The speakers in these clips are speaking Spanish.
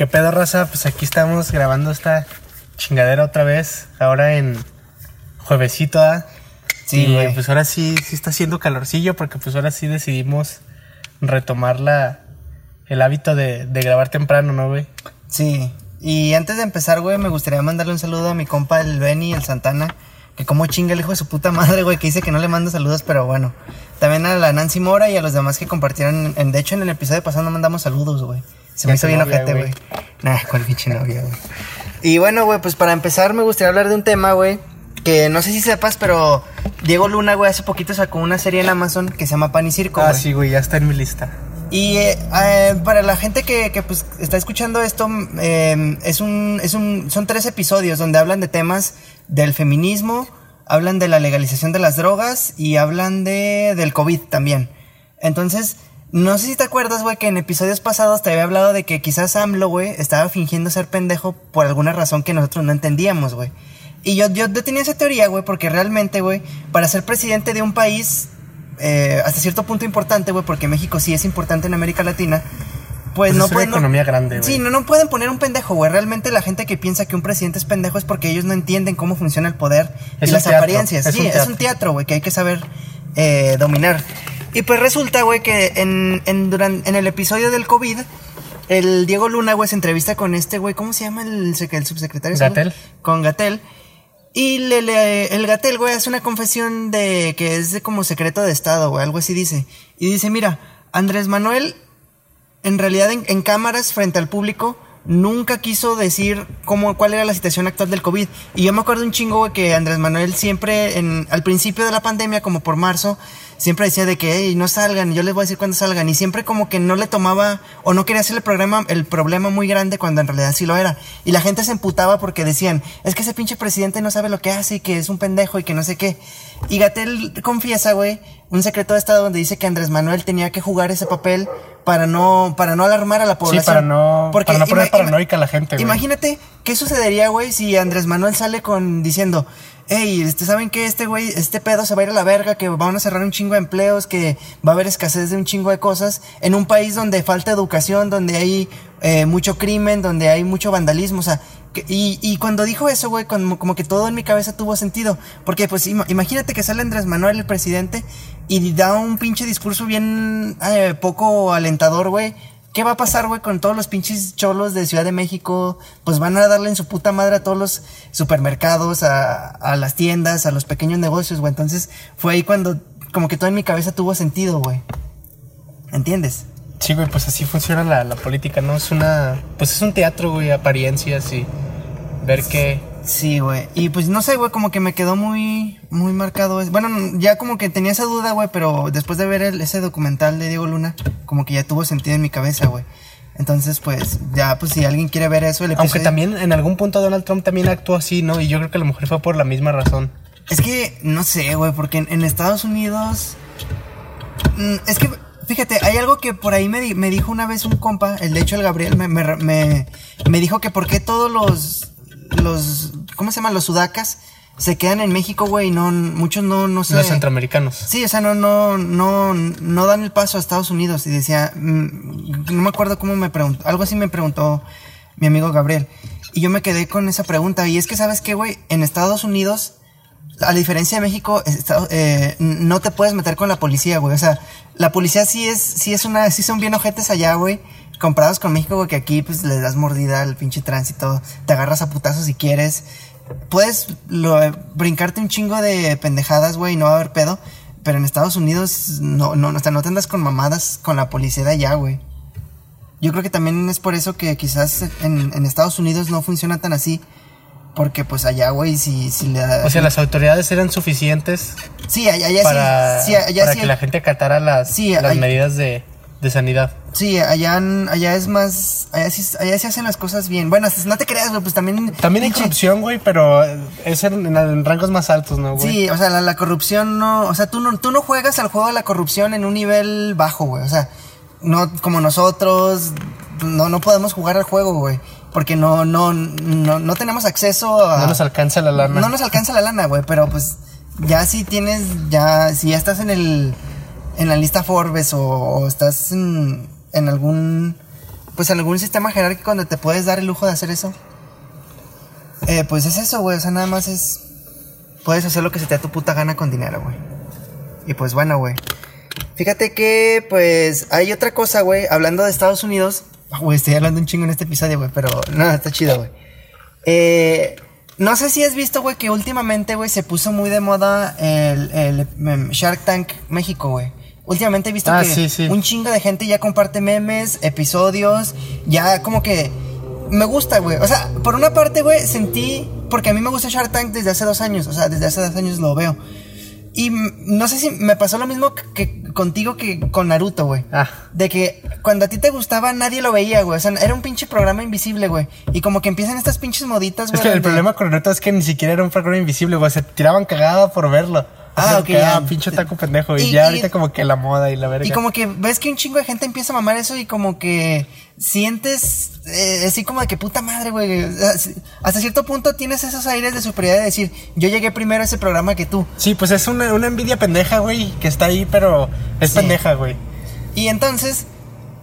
¿Qué pedo, raza? Pues aquí estamos grabando esta chingadera otra vez. Ahora en juevesito, ¿ah? Sí, Y, güey. pues ahora sí, sí está haciendo calorcillo porque pues ahora sí decidimos retomar la, el hábito de, de grabar temprano, ¿no, güey? Sí. Y antes de empezar, güey, me gustaría mandarle un saludo a mi compa, el Benny, el Santana. Que como chinga el hijo de su puta madre, güey, que dice que no le mando saludos, pero bueno. También a la Nancy Mora y a los demás que compartieron. En, de hecho, en el episodio pasado no mandamos saludos, güey. Se me hizo bien ojete, güey. Nah, cuál pinche novia, güey. Y bueno, güey, pues para empezar me gustaría hablar de un tema, güey. Que no sé si sepas, pero Diego Luna, güey, hace poquito sacó una serie en Amazon que se llama Pan y Circo, Ah, sí, güey, ya está en mi lista. Y eh, eh, para la gente que, que, pues, está escuchando esto, eh, es un, es un, son tres episodios donde hablan de temas del feminismo, hablan de la legalización de las drogas y hablan de, del COVID también. Entonces, no sé si te acuerdas, güey, que en episodios pasados te había hablado de que quizás AMLO, güey, estaba fingiendo ser pendejo por alguna razón que nosotros no entendíamos, güey. Y yo, yo, yo tenía esa teoría, güey, porque realmente, güey, para ser presidente de un país eh, hasta cierto punto importante, güey, porque México sí es importante en América Latina, pues, Pues no es una pueden... economía grande, güey. Sí, no, no pueden poner un pendejo, güey. Realmente la gente que piensa que un presidente es pendejo es porque ellos no entienden cómo funciona el poder Es y las teatro, apariencias. es sí, un es un teatro, güey, que hay que saber eh, dominar. Y pues resulta, güey, que en, en, duran- en el episodio del COVID, el Diego Luna, güey, se entrevista con este, güey, ¿cómo se llama el, sec- el subsecretario? Gatell. Con Gatel. Y le, le- el Gatel, güey, hace una confesión de que es de como secreto de Estado, güey, algo así dice. Y dice, mira, Andrés Manuel, en realidad en, en cámaras frente al público, nunca quiso decir cómo, cuál era la situación actual del COVID. Y yo me acuerdo un chingo, que Andrés Manuel siempre, en, al principio de la pandemia, como por marzo, siempre decía de que, hey, no salgan, yo les voy a decir cuándo salgan. Y siempre como que no le tomaba, o no quería hacer el programa, el problema muy grande cuando en realidad sí lo era. Y la gente se emputaba porque decían, es que ese pinche presidente no sabe lo que hace y que es un pendejo y que no sé qué. Y Gatel confiesa, güey, un secreto de Estado donde dice que Andrés Manuel tenía que jugar ese papel para no, para no alarmar a la población. Sí, para no, para no poner paranoica a la gente, güey. Imagínate qué sucedería, güey, si Andrés Manuel sale con diciendo, hey, este, ¿saben qué? Este güey, este pedo se va a ir a la verga, que van a cerrar un chingo de empleos, que va a haber escasez de un chingo de cosas, en un país donde falta educación, donde hay eh, mucho crimen, donde hay mucho vandalismo, o sea, que- y, y cuando dijo eso, güey, como, como que todo en mi cabeza tuvo sentido, porque pues ima- imagínate que sale Andrés Manuel, el presidente, y da un pinche discurso bien eh, poco alentador, güey, ¿Qué va a pasar, güey, con todos los pinches cholos de Ciudad de México? Pues van a darle en su puta madre a todos los supermercados, a, las tiendas, a los pequeños negocios, güey. Entonces fue ahí cuando como que todo en mi cabeza tuvo sentido, güey. ¿Entiendes? Sí, güey, pues así funciona la, la política, ¿no? Es una. Pues es un teatro, güey, apariencias y ver qué. Sí, güey. Y pues no sé, güey, como que me quedó muy, muy marcado. Bueno, ya como que tenía esa duda, güey, pero después de ver el- ese documental de Diego Luna, como que ya tuvo sentido en mi cabeza, güey. Entonces, pues, ya, pues si alguien quiere ver eso, el Aunque episodio- también en algún punto Donald Trump también actuó así, ¿no? Y yo creo que a lo mejor fue por la misma razón. Es que, no sé, güey, porque en, en Estados Unidos... mm, Es que, fíjate, hay algo que por ahí me, di- me dijo una vez un compa, el de hecho el Gabriel, me, me, me, me dijo que por qué todos los, los, ¿cómo se llaman? Los sudacas se quedan en México, güey, y no, muchos no, no sé... Los centroamericanos. Sí, o sea, no, no, no, no dan el paso a Estados Unidos. Y decía, mm, no me acuerdo cómo me preguntó, algo así me preguntó mi amigo Gabriel. Y yo me quedé con esa pregunta. Y es que, ¿sabes qué, güey? En Estados Unidos, a la diferencia de México, eh, no te puedes meter con la policía, güey. O sea, la policía sí es, sí es una, sí son bien ojetes allá, güey. Comparados con México, güey, que aquí pues le das mordida al pinche tránsito, te agarras a putazos si quieres. Puedes lo- brincarte un chingo de pendejadas, güey, y no va a haber pedo. Pero en Estados Unidos, no, no, o sea, no te andas con mamadas con la policía de allá, güey. Yo creo que también es por eso que quizás en, en Estados Unidos no funciona tan así. Porque pues allá, güey, si, si le da... O sea, las autoridades eran suficientes Sí, allá, allá para, sí, sí, allá para sí, que la gente acatara las, Sí, las medidas de, de sanidad. sí, allá, allá es más, allá sí, allá sí hacen las cosas bien. Bueno, no te creas, güey, pues también... También hay corrupción, güey, pero es en, en- en rangos más altos, ¿no, güey? Sí, o sea, la, la corrupción no, o sea, tú no, tú no juegas al juego de la corrupción en un nivel bajo, güey, o sea, no como nosotros, no, no podemos jugar al juego, güey, porque no, no, no, no tenemos acceso a... No nos alcanza la lana. No nos alcanza la lana, güey, pero pues ya si tienes, ya, si ya estás en el, en la lista Forbes o, estás en, en algún pues algún sistema jerárquico donde te puedes dar el lujo de hacer eso. Eh, pues es eso, güey. O sea, nada más es. Puedes hacer lo que se te da tu puta gana con dinero, güey. Y pues bueno, güey. Fíjate que, pues, hay otra cosa, güey. Hablando de Estados Unidos. Ah, Güey, estoy hablando un chingo en este episodio, güey. Pero no, está chido, güey. Eh, no sé si has visto, güey, que últimamente, güey, se puso muy de moda el, el, em, Shark Tank México, güey. Últimamente he visto Ah, que sí, sí. un chingo de gente ya comparte memes, episodios, ya como que me gusta, güey. O sea, por una parte, güey, sentí, porque a mí me gusta Shark Tank desde hace dos años, o sea, desde hace dos años lo veo. Y no sé si me pasó lo mismo que, que contigo que con Naruto, güey. Ah. De que cuando a ti te gustaba nadie lo veía, güey. O sea, era un pinche programa invisible, güey. Y como que empiezan estas pinches moditas, güey. Es que el donde- problema con Naruto es que ni siquiera era un programa invisible, güey. Se tiraban cagada por verlo. Ah, O sea, ok, ah, ya. pinche taco pendejo. Y, Y- ya y- ahorita como que la moda y la verga. Y como que ves que un chingo de gente empieza a mamar eso y como que sientes eh, así como de que puta madre, güey. Hasta cierto punto tienes esos aires de superioridad de decir, yo llegué primero a ese programa que tú. Sí, pues es una, una envidia pendeja, güey, que está ahí, pero es Sí. pendeja, güey. Y entonces,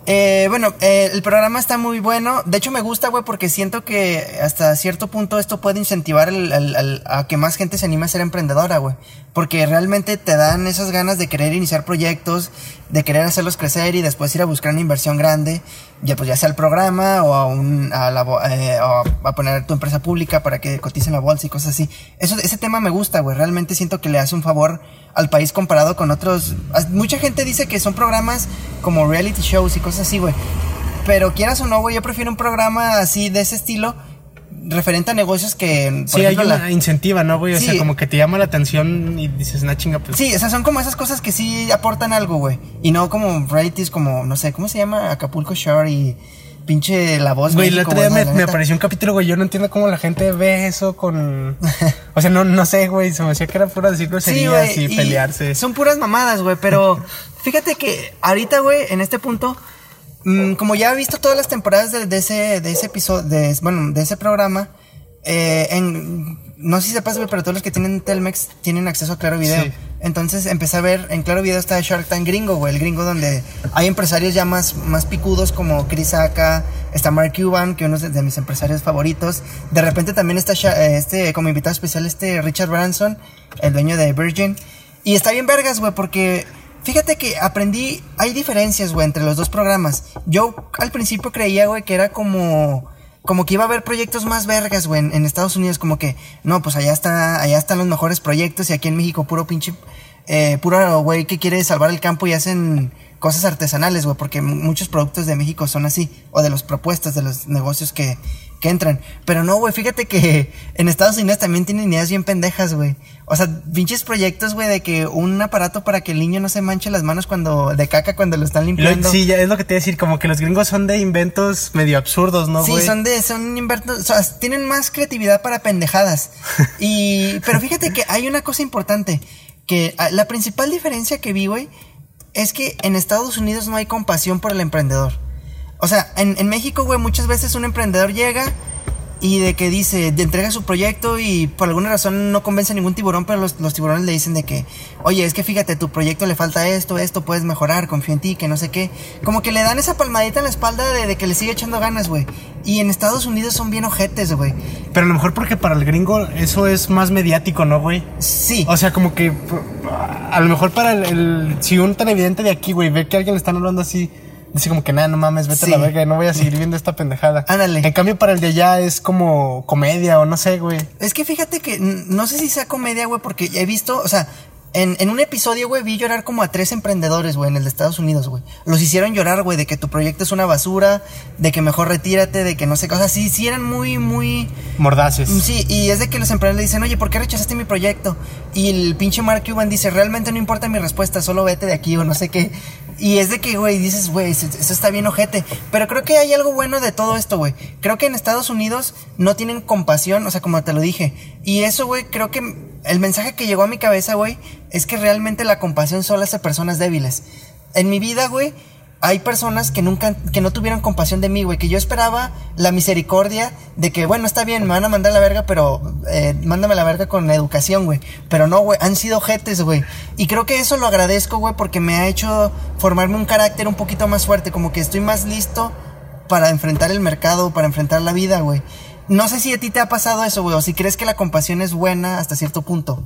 eh, bueno, eh, el programa está muy bueno. De hecho, me gusta, güey, porque siento que hasta cierto punto esto puede incentivar el- a que más gente se anime a ser emprendedora, güey. Porque realmente te dan esas ganas de querer iniciar proyectos, de querer hacerlos crecer y después ir a buscar una inversión grande, ya pues ya sea al programa o a, un, a, la, eh, o a poner tu empresa pública para que cotice en la bolsa y cosas así. Eso, ese tema me gusta, güey. Realmente siento que le hace un favor al país comparado con otros. Mucha gente dice que son programas como reality shows y cosas así, güey. Pero quieras o no, güey, yo prefiero un programa así de ese estilo referente a negocios que... por Sí, hay una la- incentiva, ¿no, güey? O Sí. sea, como que te llama la atención y dices, una chinga, pues. Sí, o sea, son como esas cosas que sí aportan algo, güey. Y no como realities como, no sé, ¿cómo se llama? Acapulco Shore y pinche La Voz Güey, el México, otro día güey, me, me apareció un capítulo, güey. Yo no entiendo cómo la gente ve eso con. O sea, no, no sé, güey. Se me decía que era puro decir groserías güey, y, pelearse. Son puras mamadas, güey, pero fíjate que ahorita, güey, en este punto, mm, como ya he visto todas las temporadas de, de ese, de ese episodio, de, bueno, de ese programa, eh, en, no sé si sepas, pero todos los que tienen Telmex tienen acceso a Claro Video. Sí. Entonces empecé a ver, en Claro Video está Shark Tank gringo, güey, el gringo donde hay empresarios ya más, más picudos como Chris Aka, está Mark Cuban, que uno es de mis empresarios favoritos. De repente también está eh, este, como invitado especial, este Richard Branson, el dueño de Virgin. Y está bien vergas, güey, porque fíjate que aprendí, hay diferencias, güey, entre los dos programas. Yo al principio creía, güey, que era como como que iba a haber proyectos más vergas, güey, en, en Estados Unidos, como que, no, pues allá está, allá están los mejores proyectos y aquí en México puro pinche, eh, puro güey que quiere salvar el campo y hacen cosas artesanales, güey, porque muchos productos de México son así, o de las propuestas de los negocios que, que entran. Pero no, güey, fíjate que en Estados Unidos también tienen ideas bien pendejas, güey. O sea, pinches proyectos, güey, de que un aparato para que el niño no se manche las manos cuando, de caca cuando lo están limpiando. sí, ya es lo que te iba a decir. Como que los gringos son de inventos medio absurdos, ¿no, Sí, güey? son de, son invertos, o sea, tienen más creatividad para pendejadas. Y, pero fíjate que hay una cosa importante, que ah, la principal diferencia que vi, güey, es que en Estados Unidos no hay compasión por el emprendedor. O sea, en, en México, güey, muchas veces un emprendedor llega y de que dice, de entrega su proyecto y por alguna razón no convence a ningún tiburón, pero los, los tiburones le dicen de que, oye, es que fíjate, tu proyecto le falta esto, esto, puedes mejorar, confío en ti, que no sé qué. Como que le dan esa palmadita en la espalda de, de que le sigue echando ganas, güey. Y en Estados Unidos son bien ojetes, güey. Pero a lo mejor porque para el gringo eso es más mediático, ¿no, güey? Sí. O sea, como que a lo mejor para el, el- si un televidente de aquí, güey, ve que alguien le están hablando así, dice como que nada, no mames, vete Sí. a la verga, no voy a seguir viendo esta pendejada. Ándale. En cambio, para el de allá es como comedia o no sé, güey. Es que fíjate que no sé si sea comedia, güey, porque he visto, o sea, en, en un episodio, güey, vi llorar como a tres emprendedores, güey, en el de Estados Unidos, güey. Los hicieron llorar, güey, de que tu proyecto es una basura, de que mejor retírate, de que no sé, cosas así. Sí, eran muy, muy. Mordaces. Sí, y es de que los emprendedores le dicen, oye, ¿por qué rechazaste mi proyecto? Y el pinche Mark Cuban dice, realmente no importa mi respuesta, solo vete de aquí o no sé qué. Y es de que, güey, dices, güey, eso está bien ojete. Pero creo que hay algo bueno de todo esto, güey. Creo que en Estados Unidos no tienen compasión, o sea, como te lo dije. Y eso, güey, creo que el mensaje que llegó a mi cabeza, güey, es que realmente la compasión solo hace personas débiles. En mi vida, güey, hay personas que nunca, que no tuvieron compasión de mí, güey, que yo esperaba la misericordia de que, bueno, está bien, me van a mandar la verga, pero eh, mándame la verga con educación, güey. Pero no, güey, han sido jetes, güey. Y creo que eso lo agradezco, güey, porque me ha hecho formarme un carácter un poquito más fuerte, como que estoy más listo para enfrentar el mercado, para enfrentar la vida, güey. No sé si a ti te ha pasado eso, güey, o si crees que la compasión es buena hasta cierto punto.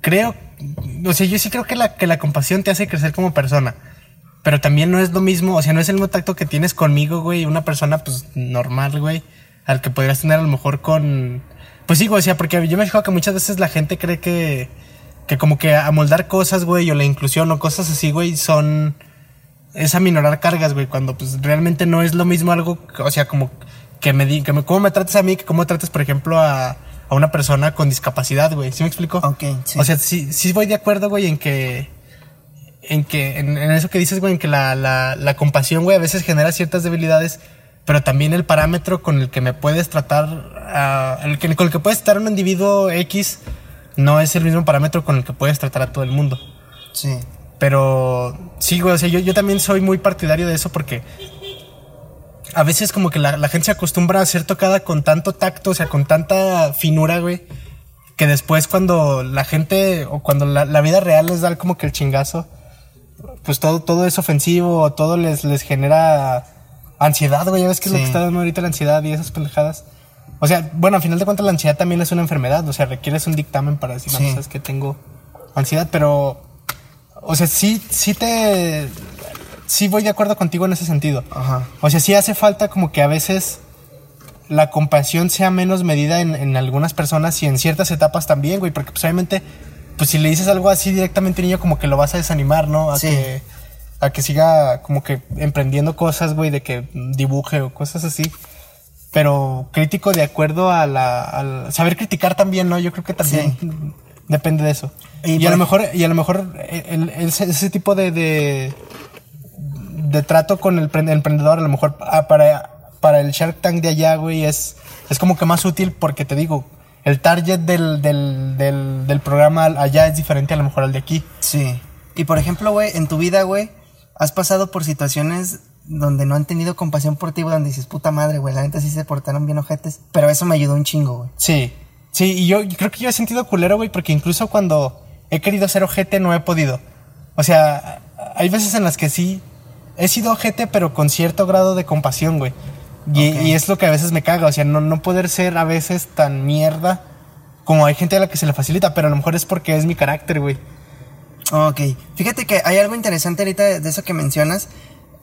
Creo, o sea, yo sí creo que la, que la compasión te hace crecer como persona. Pero también no es lo mismo, o sea, no es el mismo tacto que tienes conmigo, güey, una persona, pues, normal, güey, al que podrías tener a lo mejor con... Pues sí, güey, o sea, porque yo me fijo que muchas veces la gente cree que, que como que amoldar cosas, güey, o la inclusión o cosas así, güey, son... Es aminorar cargas, güey, cuando pues realmente no es lo mismo algo, o sea, como que me diga, me, cómo me trates a mí, que cómo trates, por ejemplo, a, a una persona con discapacidad, güey. ¿Sí me explico? Ok, sí. O sea, sí, sí voy de acuerdo, güey, en que. En que. En, en eso que dices, güey, en que la, la, la compasión, güey, a veces genera ciertas debilidades. Pero también el parámetro con el que me puedes tratar. a- el que, con el que puedes tratar a un individuo X. No es el mismo parámetro con el que puedes tratar a todo el mundo. Sí. Pero sí, güey, o sea, yo, yo también soy muy partidario de eso porque a veces como que la, la gente se acostumbra a ser tocada con tanto tacto, o sea, con tanta finura, güey, que después cuando la gente o cuando la, la vida real les da como que el chingazo, pues todo, todo es ofensivo, todo les, les genera ansiedad, güey, ya ves que es lo que está dando ahorita la ansiedad y esas pendejadas. O sea, bueno, al final de cuentas la ansiedad también es una enfermedad, o sea, requieres un dictamen para decir, no, Sí. sabes que tengo ansiedad, pero o sea, sí, sí te. Sí voy de acuerdo contigo en ese sentido. Ajá. O sea, sí hace falta como que a veces la compasión sea menos medida en, en algunas personas y en ciertas etapas también, güey. Porque pues obviamente, pues si le dices algo así directamente niño, como que lo vas a desanimar, ¿no? A Sí. que. A que siga como que emprendiendo cosas, güey, de que dibuje o cosas así. Pero crítico de acuerdo a la. al saber criticar también, ¿no? Yo creo que también depende de eso. Y a lo ej- mejor, y a lo mejor el- el- ese, ese tipo de, de, de trato con el pre- emprendedor, a lo mejor ah, para, para el Shark Tank de allá, güey, es, es como que más útil porque te digo, el target del, del, del, del programa allá es diferente a lo mejor al de aquí. Sí. Y por ejemplo, güey, en tu vida, güey, has pasado por situaciones donde no han tenido compasión por ti, güey, donde dices, puta madre, güey, la neta sí se portaron bien ojetes. Pero eso me ayudó un chingo, güey. Sí, sí, y yo creo que yo he sentido culero, güey, porque incluso cuando he querido ser ojete no he podido. O sea, hay veces en las que sí he sido ojete, pero con cierto grado de compasión, güey. Y, Ok. y es lo que a veces me caga, o sea, no, no poder ser a veces tan mierda como hay gente a la que se le facilita, pero a lo mejor es porque es mi carácter, güey. Ok. Fíjate que hay algo interesante ahorita de, de eso que mencionas.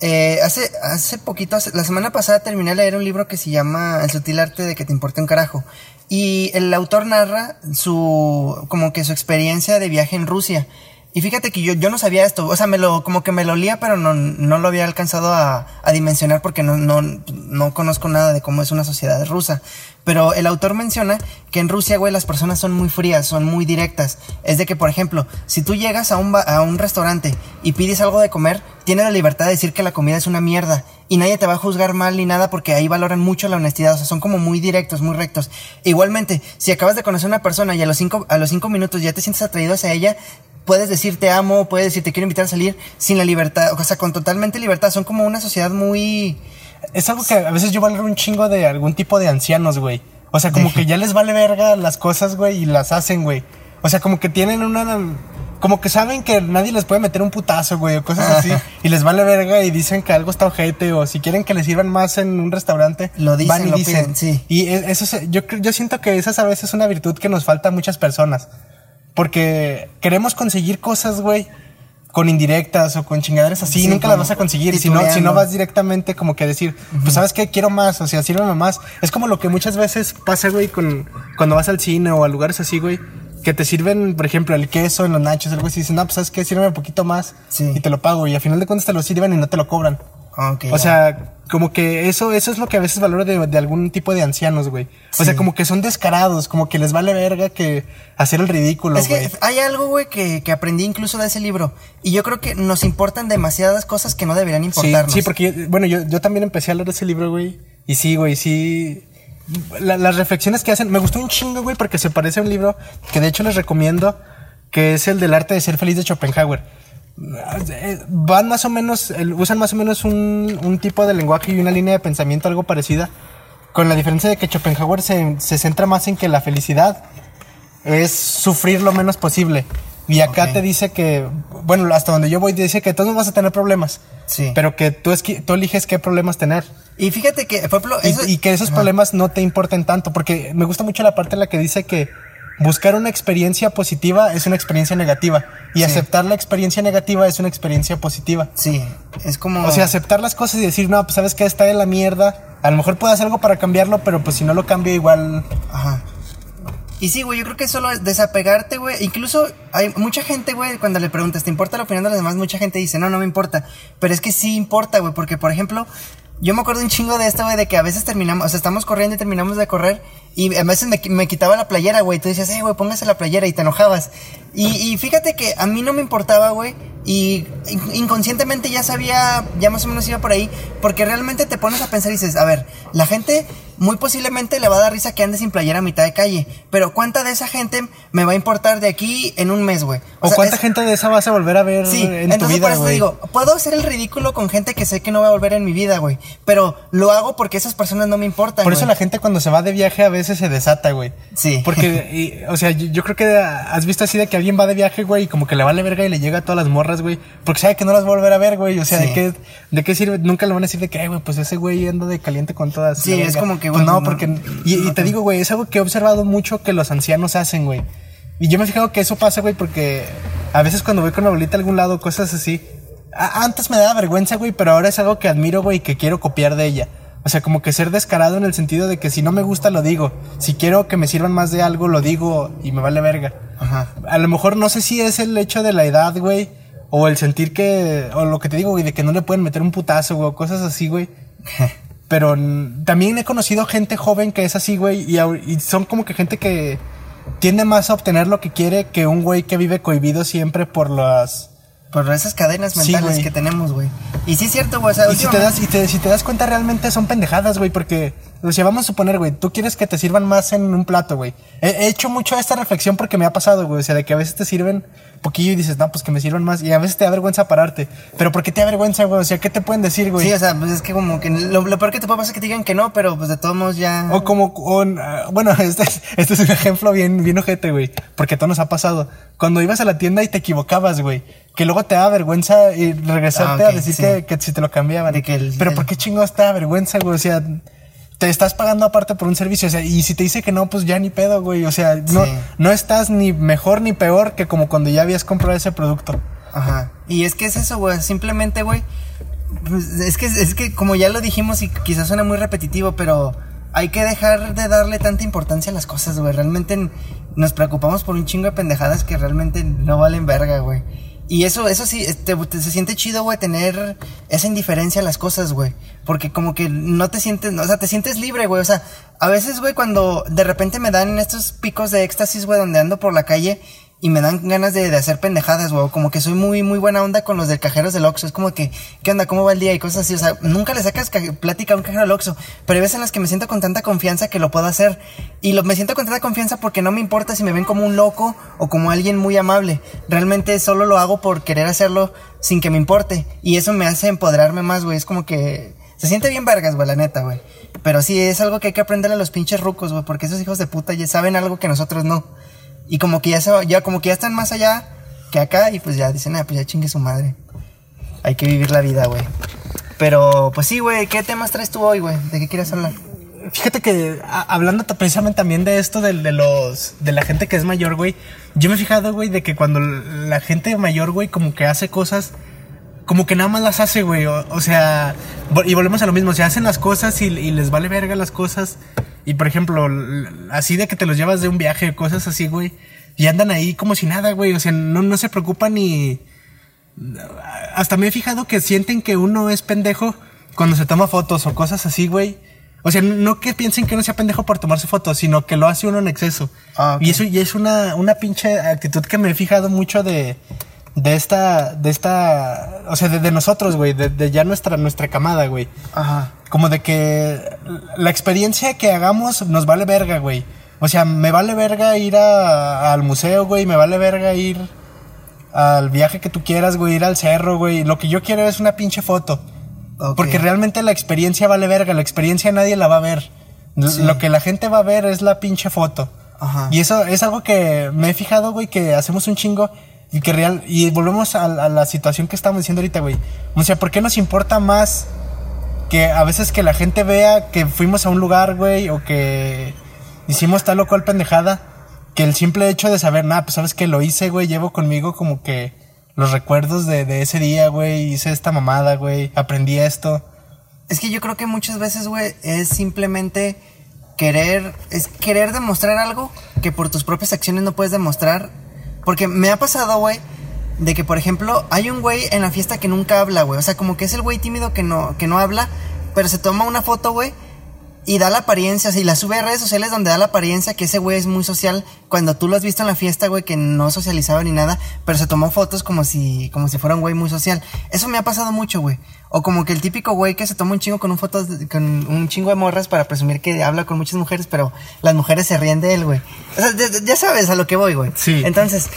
Eh, hace, hace poquito, hace- la semana pasada terminé de leer un libro que se llama El sutil arte de que te importe un carajo. Y el autor narra su, como que su experiencia de viaje en Rusia. Y fíjate que yo, yo no sabía esto, o sea, me lo, como que me lo olía, pero no, no lo había alcanzado a, a dimensionar porque no, no, no conozco nada de cómo es una sociedad rusa. Pero el autor menciona que en Rusia, güey, las personas son muy frías, son muy directas. Es de que, por ejemplo, si tú llegas a un, a un restaurante y pides algo de comer, tienes la libertad de decir que la comida es una mierda. Y nadie te va a juzgar mal ni nada porque ahí valoran mucho la honestidad. O sea, son como muy directos, muy rectos. Igualmente, si acabas de conocer a una persona y a los cinco, a los cinco minutos ya te sientes atraído hacia ella, puedes decir te amo, puedes decir te quiero invitar a salir sin la libertad, o sea, con totalmente libertad. Son como una sociedad muy... Es algo que a veces yo valoro un chingo de algún tipo de ancianos, güey. O sea, como que ya les vale verga las cosas, güey, y las hacen, güey. O sea, como que tienen una... Como que saben que nadie les puede meter un putazo, güey, o cosas así. Y les vale verga y dicen que algo está ojete, o si quieren que les sirvan más en un restaurante, Lo dicen, van y lo dicen. piden, sí. Y e- eso es- yo, yo siento que esa a veces es una virtud que nos falta a muchas personas. Porque queremos conseguir cosas, güey, con indirectas o con chingaderas así, Sí, nunca las vas a conseguir. Si no, si no vas directamente como que decir, pues sabes qué, quiero más, o sea, sírveme más. Es como lo que muchas veces pasa, güey, con, cuando vas al cine o a lugares así, güey, que te sirven, por ejemplo, el queso en los nachos, algo así, dicen, no, pues sabes qué, sírveme un poquito más Sí. y te lo pago. Y al final de cuentas te lo sirven y no te lo cobran. Ok, O ya. sea, como que eso, eso es lo que a veces valoro de, de algún tipo de ancianos, güey. O Sí. sea, como que son descarados, como que les vale verga que hacer el ridículo, Es güey. que hay algo, güey, que, que aprendí incluso de ese libro. Y yo creo que nos importan demasiadas cosas que no deberían Sí, importarnos. sí, porque, bueno, yo, yo también empecé a leer ese libro, güey. Y sí, güey, sí. La- las reflexiones que hacen, me gustó un chingo, güey, porque se parece a un libro que de hecho les recomiendo, que es el del arte de ser feliz de Schopenhauer. Eh, Van más o menos, usan más o menos un, un tipo de lenguaje y una línea de pensamiento algo parecida, con la diferencia de que Schopenhauer se, se centra más en que la felicidad es sufrir lo menos posible. Y acá Ok. te dice que, bueno, hasta donde yo voy, dice que todos vas a tener problemas. Sí. Pero que tú, esqui- tú eliges qué problemas tener. Y fíjate que, por ejemplo, Y, eso- y que esos problemas no te importen tanto. Porque me gusta mucho la parte en la que dice que buscar una experiencia positiva es una experiencia negativa. Y Sí. aceptar la experiencia negativa es una experiencia positiva. Sí, es como... O sea, aceptar las cosas y decir, no, pues sabes que está de la mierda. A lo mejor puedo hacer algo para cambiarlo, pero pues si no lo cambio igual. Ajá. Y sí, güey, yo creo que solo es desapegarte, güey. Incluso hay mucha gente, güey, cuando le preguntas, ¿te importa la opinión de los demás? Mucha gente dice, no, no me importa. Pero es que sí importa, güey, porque, por ejemplo, yo me acuerdo un chingo de esto, güey, de que a veces terminamos, o sea, estamos corriendo y terminamos de correr y a veces me, me quitaba la playera, güey. Tú decías, eh, güey, póngase la playera y te enojabas. Y, y fíjate que a mí no me importaba, güey, y in- inconscientemente ya sabía, ya más o menos iba por ahí, porque realmente te pones a pensar y dices, a ver, la gente muy posiblemente le va a dar risa que ande sin playera a mitad de calle, pero ¿cuánta de esa gente me va a importar de aquí en un mes, güey? O, sea, cuánta es- gente de esa vas a volver a ver Sí, en tu entonces por vida, eso te digo, puedo hacer el ridículo con gente que sé que no va a volver en mi vida, güey, pero lo hago porque esas personas no me importan, Por eso güey. la gente cuando se va de viaje a veces se desata, güey. Sí. Porque, y, o sea, yo, yo creo que has visto así de que alguien va de viaje, güey, y como que le vale verga y le llega a todas las morras, güey. Porque sabe que no las va a volver a ver, güey. O sea, Sí. ¿de qué, ¿de qué sirve? Nunca le van a decir de que, "Ay, güey, pues ese güey anda de caliente con todas. Sí, es verga". Pues no, porque. Y, y no te te- digo, güey, es algo que he observado mucho que los ancianos hacen, güey. Y yo me he fijado que eso pasa, güey, porque a veces cuando voy con mi abuelita a algún lado, cosas así. a- antes me daba vergüenza, güey, pero ahora es algo que admiro, güey, y que quiero copiar de ella. O sea, como que ser descarado en el sentido de que si no me gusta, lo digo. Si quiero que me sirvan más de algo, lo digo y me vale verga. Ajá. A lo mejor no sé si es el hecho de la edad, güey. O el sentir que. O lo que te digo, güey, de que no le pueden meter un putazo, güey. O cosas así, güey. Pero también he conocido gente joven que es así, güey. Y, son como que gente que tiende más a obtener lo que quiere que un güey que vive cohibido siempre por las. Por esas cadenas mentales que tenemos, güey. Y sí es cierto, güey, o sea, Y si te, das, y te- si te das cuenta, realmente son pendejadas, güey, porque, o sea, vamos a suponer, güey, tú quieres que te sirvan más en un plato, güey. He, he hecho mucho esta reflexión porque me ha pasado, güey, o sea, de que a veces te sirven poquillo y dices, no, pues que me sirvan más, y a veces te da vergüenza pararte. Pero ¿por qué te da vergüenza, güey? O sea, ¿qué te pueden decir, güey? Sí, o sea, pues es que como que lo, lo peor que te puede pasar es que te digan que no, pero pues de todos modos ya... O como, o, ah, bueno, este es, este es un ejemplo bien, bien ojete, güey. Porque a todos nos ha pasado. Cuando ibas a la tienda y te equivocabas, güey. Que luego te da vergüenza y regresarte Ah, a decir sí. que, que si te lo cambiaban. De que el- Pero el- ¿por qué chingados te da vergüenza, güey? O sea, te estás pagando aparte por un servicio. O sea, y si te dice que no, pues ya ni pedo, güey. O sea, no, Sí. no estás ni mejor ni peor que como cuando ya habías comprado ese producto. Ajá. Y es que es eso, güey. Simplemente, güey. pues, es que es que como ya lo dijimos y quizás suena muy repetitivo, pero hay que dejar de darle tanta importancia a las cosas, güey. Realmente nos preocupamos por un chingo de pendejadas que realmente no valen verga, güey. Y eso, eso sí, te- se siente chido, güey, tener esa indiferencia a las cosas, güey. Porque como que no te sientes, o sea, te sientes libre, güey. O sea, a veces, güey, cuando de repente me dan estos picos de éxtasis, güey, donde ando por la calle y me dan ganas de, de hacer pendejadas, güey. Como que soy muy, muy buena onda con los del cajeros del Oxxo. Es como que, ¿qué onda? ¿Cómo va el día? Y cosas así. O sea, nunca le sacas ca- plática a un cajero del Oxxo. Pero hay veces en las que me siento con tanta confianza que lo puedo hacer. Y lo, me siento con tanta confianza porque no me importa si me ven como un loco o como alguien muy amable. Realmente solo lo hago por querer hacerlo sin que me importe. Y eso me hace empoderarme más, güey. Es como que... Se siente bien vergas, güey, la neta, güey. Pero sí, es algo que hay que aprender a los pinches rucos, güey. Porque esos hijos de puta ya saben algo que nosotros no. Y como que ya se ya como que ya están más allá que acá y pues ya dicen, ah, pues ya chingue su madre. Hay que vivir la vida, güey. Pero pues sí, güey, ¿qué temas traes tú hoy, güey? ¿De qué quieres hablar? Fíjate que a- hablando precisamente también de esto del- de, los de la gente que es mayor, güey. Yo me he fijado, güey, de que cuando la gente mayor, güey, como que hace cosas, como que nada más las hace, güey. O, o sea, y volvemos a lo mismo, se hacen las cosas y, y les vale verga las cosas. Y por ejemplo, así de que te los llevas de un viaje, cosas así, güey. Y andan ahí como si nada, güey. O sea, no, no se preocupan ni. Hasta me he fijado que sienten que uno es pendejo cuando se toma fotos o cosas así, güey. O sea, no que piensen que uno sea pendejo por tomarse fotos, sino que lo hace uno en exceso. Ah. Y eso y es una, una pinche actitud que me he fijado mucho de, de esta, de esta, o sea, de, de nosotros, güey, de, de ya nuestra, nuestra camada, güey. Ajá. Como de que la experiencia que hagamos nos vale verga, güey. O sea, me vale verga ir a- al museo, güey, me vale verga ir al viaje que tú quieras, güey, ir al cerro, güey. Lo que yo quiero es una pinche foto. Porque realmente la experiencia vale verga, la experiencia nadie la va a ver. Sí. Lo que la gente va a ver es la pinche foto. Ajá. Y eso es algo que me he fijado, güey, que hacemos un chingo. Y que real. Y volvemos a, la situación que estamos diciendo ahorita, güey. O sea, ¿por qué nos importa más que a veces que la gente vea que fuimos a un lugar, güey, o que hicimos tal o cual pendejada? Que el simple hecho de saber, nada, pues sabes que lo hice, güey, llevo conmigo como que los recuerdos de, de ese día, güey, hice esta mamada, güey, aprendí esto. Es que yo creo que muchas veces, güey, es simplemente querer, es querer demostrar algo que por tus propias acciones no puedes demostrar. Porque me ha pasado, güey, de que, por ejemplo, hay un güey en la fiesta que nunca habla, güey. O sea, como que es el güey tímido que no, que no habla, pero se toma una foto, güey, y da la apariencia, o sea, y la sube a redes sociales donde da la apariencia que ese güey es muy social. Cuando tú lo has visto en la fiesta, güey, que no socializaba ni nada, pero se tomó fotos como si, como si fuera un güey muy social. Eso me ha pasado mucho, güey. O como que el típico güey que se toma un chingo con un foto, con un chingo de morras para presumir que habla con muchas mujeres, pero las mujeres se ríen de él, güey. O sea, ya, ya sabes a lo que voy, güey. Sí. Entonces,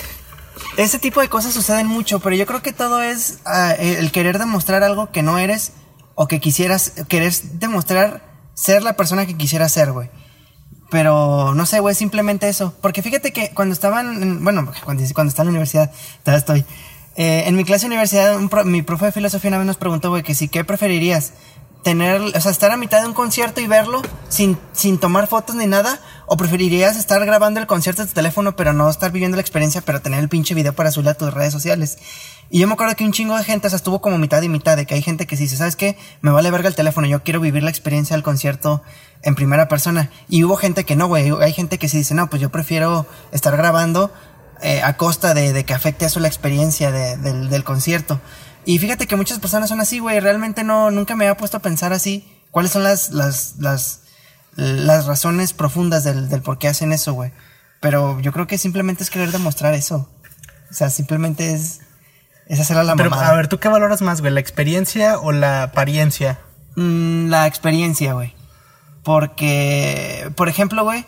ese tipo de cosas suceden mucho, pero yo creo que todo es ah, el querer demostrar algo que no eres o que quisieras, querer demostrar ser la persona que quisieras ser, güey. Pero no sé, güey, simplemente eso. Porque fíjate que cuando estaban, en- bueno, cuando, cuando en la universidad, todavía estoy. eh, en mi clase de universidad, un pro- mi profe de filosofía una vez nos preguntó, güey, que si, ¿qué preferirías? Tener, o sea, estar a mitad de un concierto y verlo sin, sin tomar fotos ni nada, o preferirías estar grabando el concierto de tu teléfono, pero no estar viviendo la experiencia, pero tener el pinche video para subir a tus redes sociales. Y yo me acuerdo que un chingo de gente, o sea, estuvo como mitad y mitad, de que hay gente que dice, ¿sabes qué? Me vale verga el teléfono, yo quiero vivir la experiencia del concierto en primera persona. Y hubo gente que no, güey, hay gente que sí dice, no, pues yo prefiero estar grabando eh, a costa de, de que afecte eso la experiencia de- del, del concierto. Y fíjate que muchas personas son así, güey, realmente no, nunca me había puesto a pensar así. ¿Cuáles son las, las, las, las razones profundas del, del por qué hacen eso, güey? Pero yo creo que simplemente es querer demostrar eso. O sea, simplemente es, es hacer a la Pero, mamada. a ver, ¿tú qué valoras más, güey? ¿La experiencia o la apariencia? Mm, la experiencia, güey. Porque, por ejemplo, güey,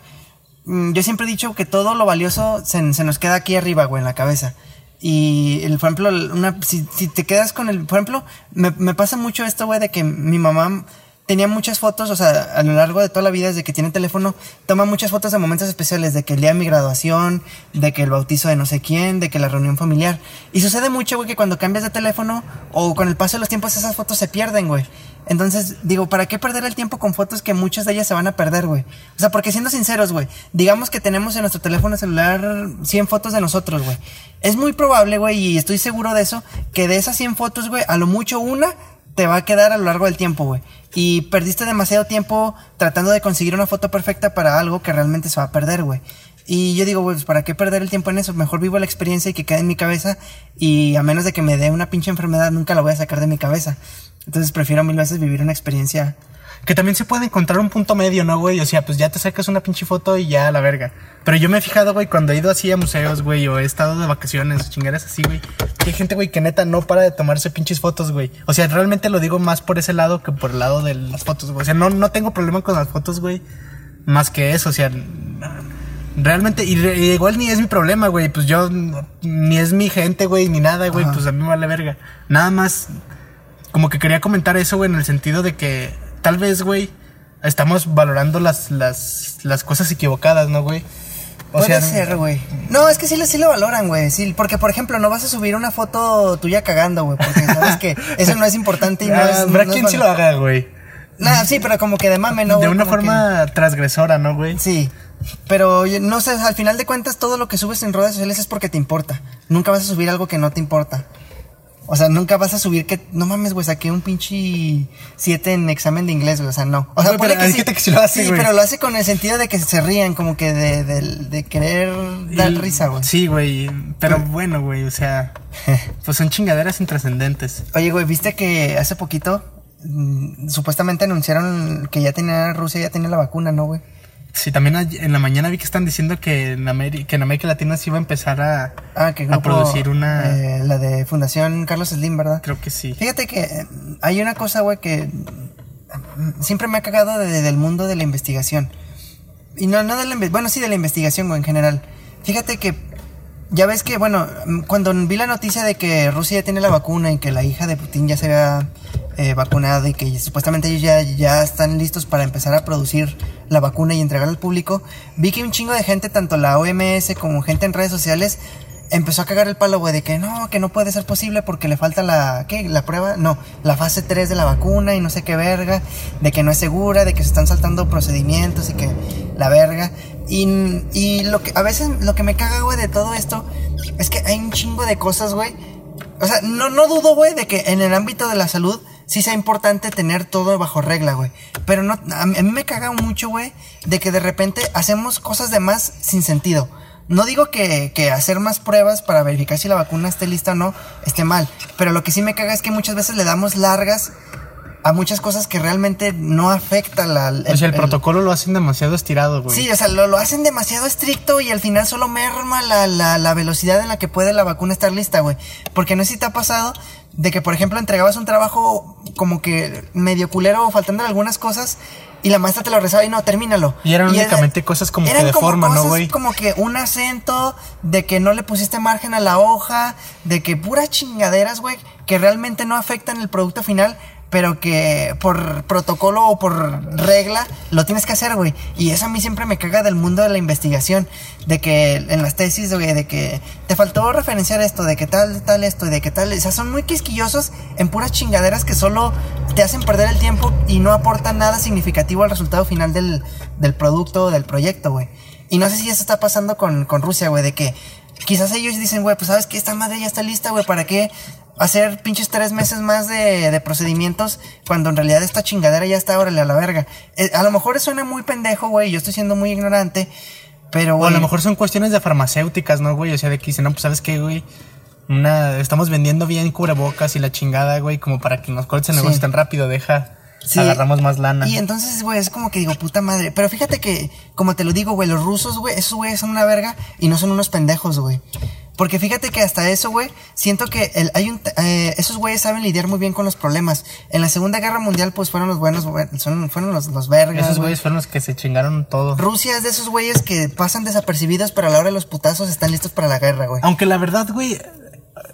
mm, yo siempre he dicho que todo lo valioso se, se nos queda aquí arriba, güey, en la cabeza. Y, el, por ejemplo, una, si, si te quedas con el, por ejemplo, me, me pasa mucho esto, güey, de que mi mamá tenía muchas fotos, o sea, a lo largo de toda la vida, desde que tiene teléfono, toma muchas fotos de momentos especiales, de que el día de mi graduación, de que el bautizo de no sé quién, de que la reunión familiar. Y sucede mucho, güey, que cuando cambias de teléfono o con el paso de los tiempos esas fotos se pierden, güey. Entonces, digo, ¿para qué perder el tiempo con fotos que muchas de ellas se van a perder, güey? O sea, porque siendo sinceros, güey, digamos que tenemos en nuestro teléfono celular 100 fotos de nosotros, güey. Es muy probable, güey, y estoy seguro de eso, que de esas 100 fotos, güey, a lo mucho una te va a quedar a lo largo del tiempo, güey. Y perdiste demasiado tiempo tratando de conseguir una foto perfecta para algo que realmente se va a perder, güey. Y yo digo, güey, pues ¿para qué perder el tiempo en eso? Mejor vivo la experiencia y que quede en mi cabeza. Y a menos de que me dé una pinche enfermedad, nunca la voy a sacar de mi cabeza. Entonces prefiero mil veces vivir una experiencia. Que también se puede encontrar un punto medio, ¿no, güey? O sea, pues ya te sacas una pinche foto y ya a la verga. Pero yo me he fijado, güey, cuando he ido así a museos, güey, o he estado de vacaciones o chingaderas así, güey, que hay gente, güey, que neta no para de tomarse pinches fotos, güey. O sea, realmente lo digo más por ese lado que por el lado de las fotos, güey. O sea, no, no tengo problema con las fotos, güey. Más que eso, o sea, realmente, y, y igual ni es mi problema, güey. Pues yo, ni es mi gente, güey, ni nada, güey. Pues a mí me vale verga. Nada más, como que quería comentar eso, güey, en el sentido de que tal vez, güey, estamos valorando las, las, las cosas equivocadas, ¿no, güey? O Puede sea, ser, güey. No, es que sí, sí lo valoran, güey. Sí, porque, por ejemplo, no vas a subir una foto tuya cagando, güey. Porque sabes que eso no es importante y no ah, es. habrá no es sí lo haga, güey. Nah, sí, pero como que de mame, ¿no? de una Como que- forma transgresora, ¿no, güey? Sí. Pero no sé, al final de cuentas todo lo que subes en redes sociales es porque te importa. Nunca vas a subir algo que no te importa. O sea, nunca vas a subir que, no mames, güey, saqué un pinche 7 en examen de inglés, güey, o sea, no. O sea, pero hay gente que sí lo hace, Sí, pero lo hace con el sentido de que se rían, como que de, de, de querer dar Y- risa, güey. Sí, güey. Pero bueno, güey, o sea, pues son chingaderas intrascendentes. Oye, güey, ¿viste que hace poquito mm, supuestamente anunciaron que ya tenía Rusia, ya tenía la vacuna, ¿no, güey? Sí, también en la mañana vi que están diciendo que en, Ameri- que en América Latina se iba a empezar a, Ah, que a producir una... eh, la de Fundación Carlos Slim, ¿verdad? Creo que sí. Fíjate que eh, hay una cosa, güey, que mm, siempre me ha cagado de- del mundo de la investigación. Y no, no de la bueno, sí de la investigación, güey, en general. Fíjate que ya ves que, bueno, mm, cuando vi la noticia de que Rusia ya tiene la vacuna y que la hija de Putin ya se había eh, vacunado y que supuestamente ellos ya, ya están listos para empezar a producir la vacuna y entregarla al público, vi que un chingo de gente, tanto la OMS como gente en redes sociales, empezó a cagar el palo, güey, de que no, que no puede ser posible porque le falta la, ¿qué? La prueba, no, la fase 3 de la vacuna y no sé qué verga, de que no es segura, de que se están saltando procedimientos y que la verga. Y, y lo que, a veces lo que me caga, güey, de todo esto es que hay un chingo de cosas, güey. O sea, no, no dudo, güey, de que en el ámbito de la salud sí sea importante tener todo bajo regla, güey. Pero no, a mí, me caga mucho, güey, de que de repente hacemos cosas de más sin sentido. No digo que, que, hacer más pruebas para verificar si la vacuna esté lista o no esté mal, pero lo que sí me caga es que muchas veces le damos largas a muchas cosas que realmente no afecta la... El, o sea, el, el, protocolo lo hacen demasiado estirado, güey. Sí, o sea, lo, lo, hacen demasiado estricto y al final solo merma la, la, la velocidad en la que puede la vacuna estar lista, güey. Porque no sé si te ha pasado de que, por ejemplo, entregabas un trabajo como que medio culero o faltando algunas cosas y la maestra te lo rezaba y no, termínalo. Y eran y únicamente era, cosas como que de como forma, cosas ¿no, güey? Como que un acento, de que no le pusiste margen a la hoja, de que puras chingaderas, güey, que realmente no afectan el producto final, pero que por protocolo o por regla lo tienes que hacer, güey. Y eso a mí siempre me caga del mundo de la investigación, de que en las tesis, güey, de que te faltó referenciar esto, de que tal, tal esto, de que tal, o sea, son muy quisquillosos en puras chingaderas que solo te hacen perder el tiempo y no aportan nada significativo al resultado final del, del producto o del proyecto, güey. Y no sé si eso está pasando con, con Rusia, güey, de que quizás ellos dicen, güey, pues sabes que esta madre ya está lista, güey, ¿para qué hacer pinches tres meses más de, de, procedimientos cuando en realidad esta chingadera ya está, órale, a la verga. Eh, a lo mejor suena muy pendejo, güey, yo estoy siendo muy ignorante, pero, güey. O a lo mejor son cuestiones de farmacéuticas, ¿no, güey? O sea, de que dicen, no, pues sabes qué, güey. Una, estamos vendiendo bien cubrebocas y la chingada, güey, como para que nos cortes el negocio sí. tan rápido, deja. Sí. Agarramos más lana. Y entonces, güey, es como que digo, puta madre. Pero fíjate que, como te lo digo, güey, los rusos, güey, esos güeyes son una verga y no son unos pendejos, güey. Porque fíjate que hasta eso, güey, siento que el, hay un, eh, esos güeyes saben lidiar muy bien con los problemas. En la Segunda Guerra Mundial, pues fueron los buenos, son, fueron los, los vergas. Esos güeyes fueron los que se chingaron todo. Rusia es de esos güeyes que pasan desapercibidos, pero a la hora de los putazos están listos para la guerra, güey. Aunque la verdad, güey,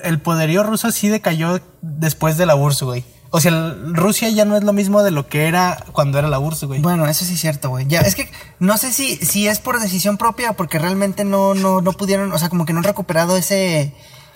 el poderío ruso sí decayó después de la URSS, güey. O sea, Rusia ya no es lo mismo de lo que era cuando era la URSS, güey. Bueno, eso sí es cierto, güey. Ya, es que no sé si, si es por decisión propia o porque realmente no, no, no pudieron, o sea, como que no han recuperado ese,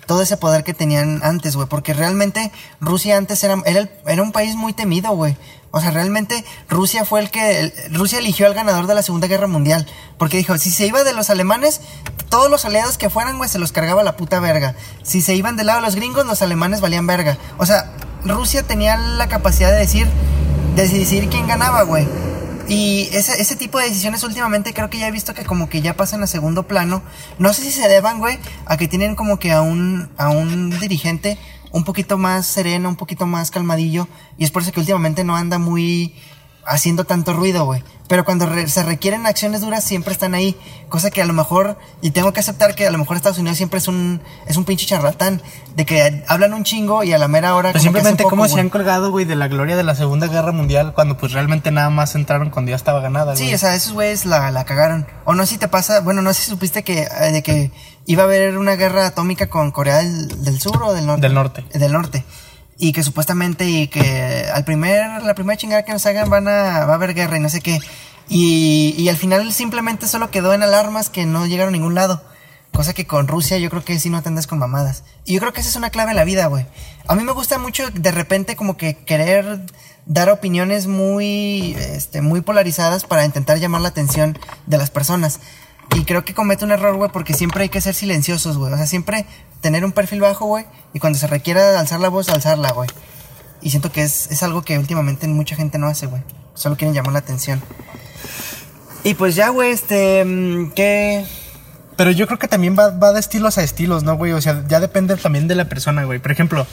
todo ese poder que tenían antes, güey. Porque realmente Rusia antes era, era, era un país muy temido, güey. O sea, realmente Rusia fue el que, Rusia eligió al ganador de la Segunda Guerra Mundial. Porque dijo, si se iba de los alemanes, todos los aliados que fueran, güey, se los cargaba la puta verga. Si se iban del lado de los gringos, los alemanes valían verga. O sea, Rusia tenía la capacidad de decir, de decidir quién ganaba, güey. Y ese, ese tipo de decisiones últimamente creo que ya he visto que como que ya pasan a segundo plano. No sé si se deban, güey, a que tienen como que a un, a un dirigente un poquito más sereno, un poquito más calmadillo. Y es por eso que últimamente no anda muy haciendo tanto ruido, güey. Pero cuando re se requieren acciones duras siempre están ahí. Cosa que a lo mejor, y tengo que aceptar que a lo mejor Estados Unidos siempre es un, es un pinche charlatán. De que hablan un chingo y a la mera hora... Pues simplemente poco, cómo se han colgado, güey, de la gloria de la Segunda Guerra Mundial cuando pues realmente nada más entraron cuando ya estaba ganada, Sí, o sea, esos güeyes la, la cagaron. O no sé si te pasa, bueno, no sé si supiste que, de que iba a haber una guerra atómica con Corea del, del Sur o del Norte. Del Norte. Del Norte y que supuestamente y que al primer la primera chingada que nos hagan van a va a haber guerra y no sé qué. Y, y al final simplemente solo quedó en alarmas que no llegaron a ningún lado. Cosa que con Rusia yo creo que sí no te con mamadas. Y yo creo que esa es una clave en la vida güey. A mí me gusta mucho de repente como que querer dar opiniones muy este muy polarizadas para intentar llamar la atención de las personas y creo que comete un error, güey, porque siempre hay que ser silenciosos, güey. O sea, siempre tener un perfil bajo, güey. Y cuando se requiera alzar la voz, alzarla, güey. Y siento que es, es algo que últimamente mucha gente no hace, güey. Solo quieren llamar la atención. Y pues ya, güey, este. ¿Qué.? Pero yo creo que también va, va de estilos a estilos, ¿no, güey? O sea, ya depende también de la persona, güey. Por ejemplo,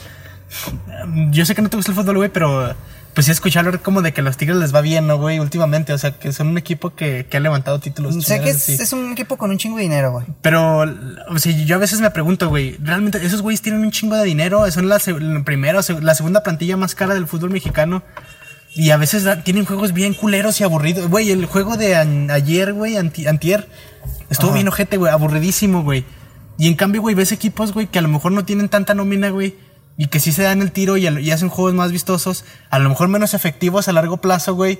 yo sé que no te gusta el fútbol, güey, pero pues sí escuchar como de que los Tigres les va bien, ¿no, güey? Últimamente, o sea, que son un equipo que, que ha levantado títulos. Sé que es, sí. es, un equipo con un chingo de dinero, güey. Pero, o sea, yo a veces me pregunto, güey, ¿realmente esos güeyes tienen un chingo de dinero? Son la, la primera, o la segunda plantilla más cara del fútbol mexicano. Y a veces da, tienen juegos bien culeros y aburridos. Güey, el juego de an, ayer, güey, anti, antier, estuvo Ajá. bien ojete, güey, aburridísimo, güey. Y en cambio, güey, ves equipos, güey, que a lo mejor no tienen tanta nómina, güey y que sí se dan el tiro y, y, hacen juegos más vistosos, a lo mejor menos efectivos a largo plazo, güey.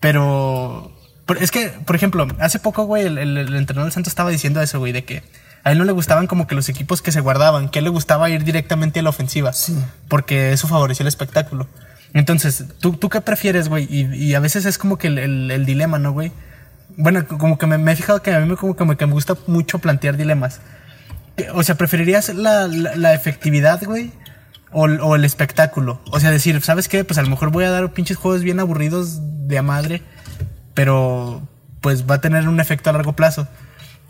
Pero, pero es que, por ejemplo, hace poco, güey, el, el, el, entrenador del Santos estaba diciendo eso, güey, de que A él no le gustaban como que los equipos que se guardaban, que a él le gustaba ir directamente a la ofensiva. Sí. Porque eso favoreció el espectáculo. Entonces, ¿tú, tú qué prefieres, güey? Y, y a veces es como que el, el- el dilema, ¿no, güey? Bueno, como que me, me he fijado que a mí me, como que me, que me gusta mucho plantear dilemas. O sea, ¿preferirías la, la, la efectividad, güey? O, el- o el espectáculo. O sea, decir, ¿sabes qué? Pues a lo mejor voy a dar pinches juegos bien aburridos de a madre, pero pues va a tener un efecto a largo plazo.